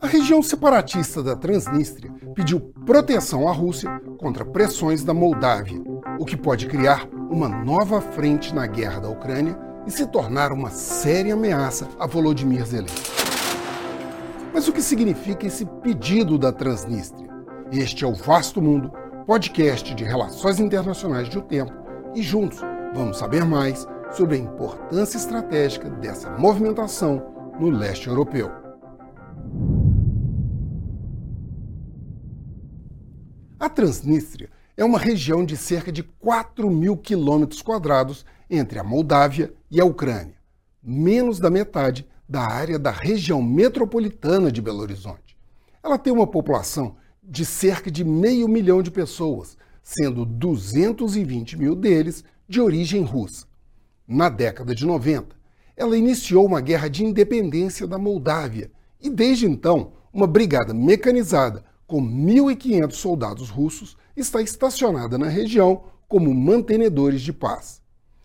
A região separatista da Transnistria pediu proteção à Rússia contra pressões da Moldávia, o que pode criar uma nova frente na guerra da Ucrânia e se tornar uma séria ameaça a Volodymyr Zelensky. Mas o que significa esse pedido da Transnistria? Este é o Vasto Mundo, podcast de relações internacionais de O Tempo, e juntos vamos saber mais sobre a importância estratégica dessa movimentação no leste europeu. A Transnistria é uma região de cerca de 4 mil quilômetros quadrados entre a Moldávia e a Ucrânia, menos da metade da área da região metropolitana de Belo Horizonte. Ela tem uma população de cerca de meio milhão de pessoas, sendo 220 mil deles de origem russa. Na década de 90, ela iniciou uma guerra de independência da Moldávia e, desde então, uma brigada mecanizada com 1.500 soldados russos está estacionada na região como mantenedores de paz.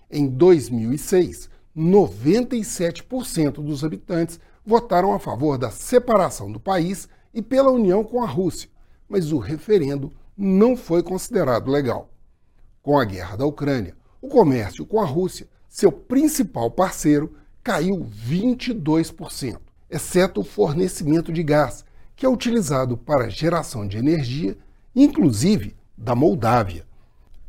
Em 2006, 97% dos habitantes votaram a favor da separação do país e pela união com a Rússia, mas o referendo não foi considerado legal. Com a guerra da Ucrânia, o comércio com a Rússia, seu principal parceiro, caiu 22%, exceto o fornecimento de gás, que é utilizado para geração de energia, inclusive da Moldávia.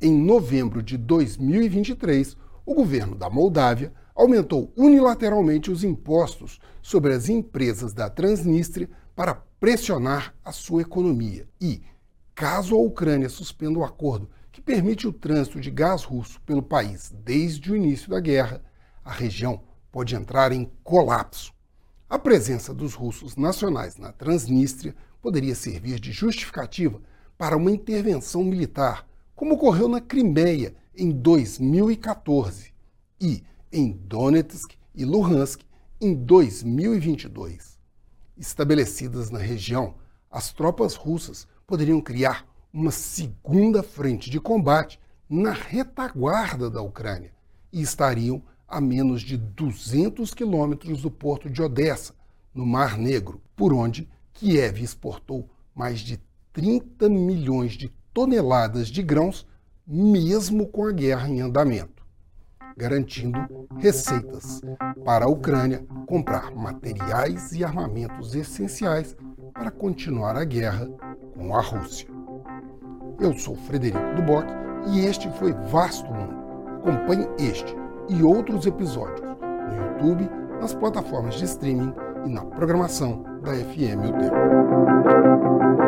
Em novembro de 2023, o governo da Moldávia aumentou unilateralmente os impostos sobre as empresas da Transnistria para pressionar a sua economia. E, caso a Ucrânia suspenda o acordo que permite o trânsito de gás russo pelo país desde o início da guerra, a região pode entrar em colapso. A presença dos russos nacionais na Transnistria poderia servir de justificativa para uma intervenção militar, como ocorreu na Crimeia em 2014 e em Donetsk e Luhansk em 2022. Estabelecidas na região, as tropas russas poderiam criar uma segunda frente de combate na retaguarda da Ucrânia e estariam a menos de 200 quilômetros do porto de Odessa, no Mar Negro, por onde Kiev exportou mais de 30 milhões de toneladas de grãos, mesmo com a guerra em andamento garantindo receitas para a Ucrânia comprar materiais e armamentos essenciais para continuar a guerra com a Rússia. Eu sou Frederico Duboc e este foi Vasto Mundo. Acompanhe este e outros episódios no YouTube, nas plataformas de streaming e na programação da FM O Tempo.